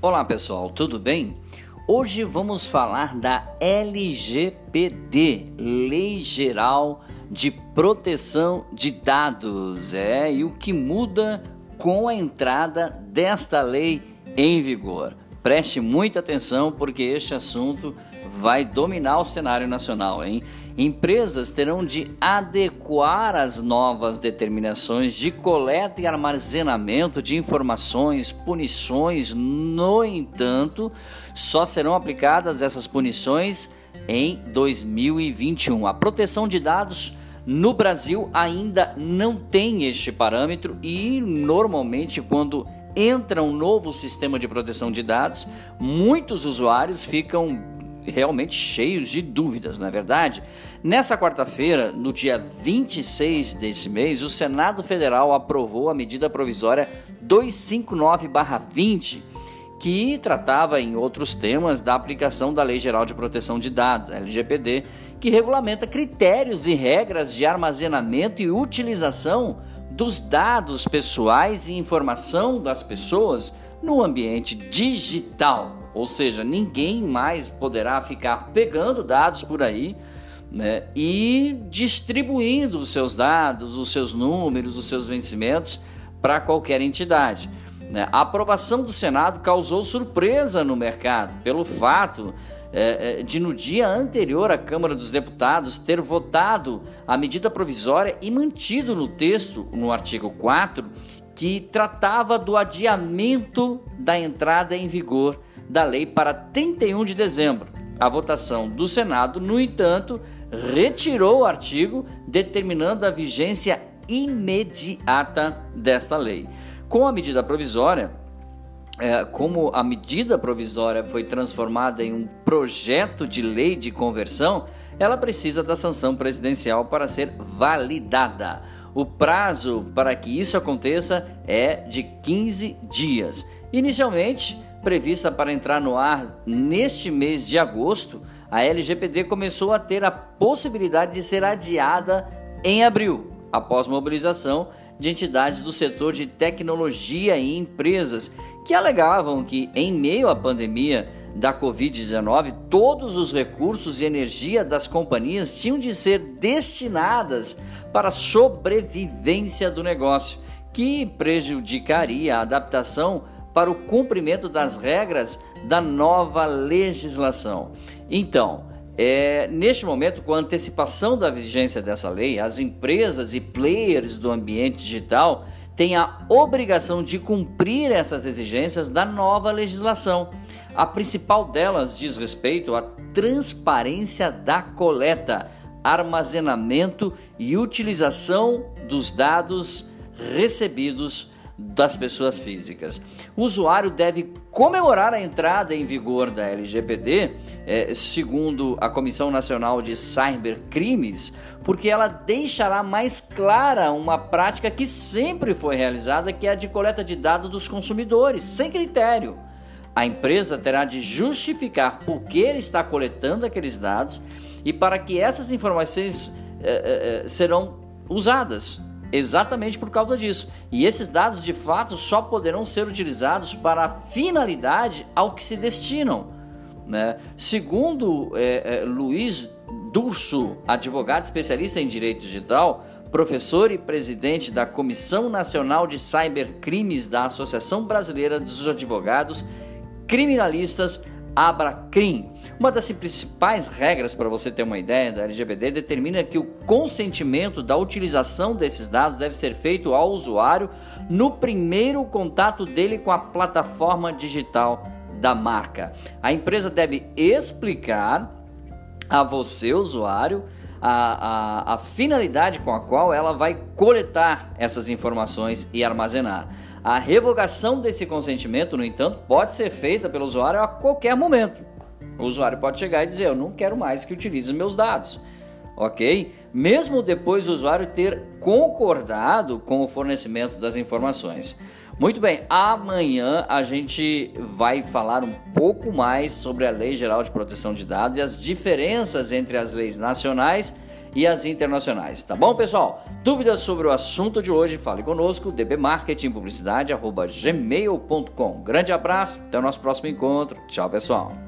Olá pessoal, tudo bem? Hoje vamos falar da LGPD, Lei Geral de Proteção de Dados, é, e o que muda com a entrada desta lei em vigor. Preste muita atenção porque este assunto vai dominar o cenário nacional, hein? Empresas terão de adequar as novas determinações de coleta e armazenamento de informações, punições. No entanto, só serão aplicadas essas punições em 2021. A proteção de dados no Brasil ainda não tem este parâmetro e normalmente quando entra um novo sistema de proteção de dados, muitos usuários ficam realmente cheios de dúvidas, não é verdade? Nessa quarta-feira, no dia 26 desse mês, o Senado Federal aprovou a medida provisória 259-20, que tratava em outros temas da aplicação da Lei Geral de Proteção de Dados, LGPD, que regulamenta critérios e regras de armazenamento e utilização dos dados pessoais e informação das pessoas no ambiente digital. Ou seja, ninguém mais poderá ficar pegando dados por aí né, e distribuindo os seus dados, os seus números, os seus vencimentos para qualquer entidade. Né? A aprovação do Senado causou surpresa no mercado pelo fato é, é, de, no dia anterior, a Câmara dos Deputados ter votado a medida provisória e mantido no texto, no artigo 4, que tratava do adiamento da entrada em vigor da lei para 31 de dezembro. A votação do Senado, no entanto, retirou o artigo determinando a vigência imediata desta lei. Com a medida provisória, é, como a medida provisória foi transformada em um projeto de lei de conversão, ela precisa da sanção presidencial para ser validada. O prazo para que isso aconteça é de 15 dias. Inicialmente, prevista para entrar no ar neste mês de agosto, a LGPD começou a ter a possibilidade de ser adiada em abril, após mobilização de entidades do setor de tecnologia e empresas que alegavam que, em meio à pandemia da Covid-19, todos os recursos e energia das companhias tinham de ser destinadas para a sobrevivência do negócio, que prejudicaria a adaptação para o cumprimento das regras da nova legislação. Então, é, neste momento, com a antecipação da vigência dessa lei, as empresas e players do ambiente digital têm a obrigação de cumprir essas exigências da nova legislação. A principal delas diz respeito à transparência da coleta, armazenamento e utilização dos dados recebidos das pessoas físicas. O usuário deve comemorar a entrada em vigor da LGPD, é, segundo a Comissão Nacional de Cybercrimes, porque ela deixará mais clara uma prática que sempre foi realizada, que é a de coleta de dados dos consumidores, sem critério. A empresa terá de justificar por que está coletando aqueles dados e para que essas informações é, é, serão usadas exatamente por causa disso. E esses dados, de fato, só poderão ser utilizados para a finalidade ao que se destinam. Né? Segundo é, é, Luiz Durso, advogado especialista em direito digital, professor e presidente da Comissão Nacional de Cybercrimes da Associação Brasileira dos Advogados Criminalistas, Abracrim. Uma das principais regras, para você ter uma ideia, da LGPD determina que o consentimento da utilização desses dados deve ser feito ao usuário no primeiro contato dele com a plataforma digital da marca. A empresa deve explicar a você, usuário, a, a, a finalidade com a qual ela vai coletar essas informações e armazenar. A revogação desse consentimento, no entanto, pode ser feita pelo usuário a qualquer momento. O usuário pode chegar e dizer: Eu não quero mais que utilize meus dados. Ok? Mesmo depois do usuário ter concordado com o fornecimento das informações. Muito bem, amanhã a gente vai falar um pouco mais sobre a Lei Geral de Proteção de Dados e as diferenças entre as leis nacionais e as internacionais. Tá bom, pessoal? Dúvidas sobre o assunto de hoje? Fale conosco, dbmarketingpublicidade.gmail.com. Grande abraço, até o nosso próximo encontro. Tchau, pessoal.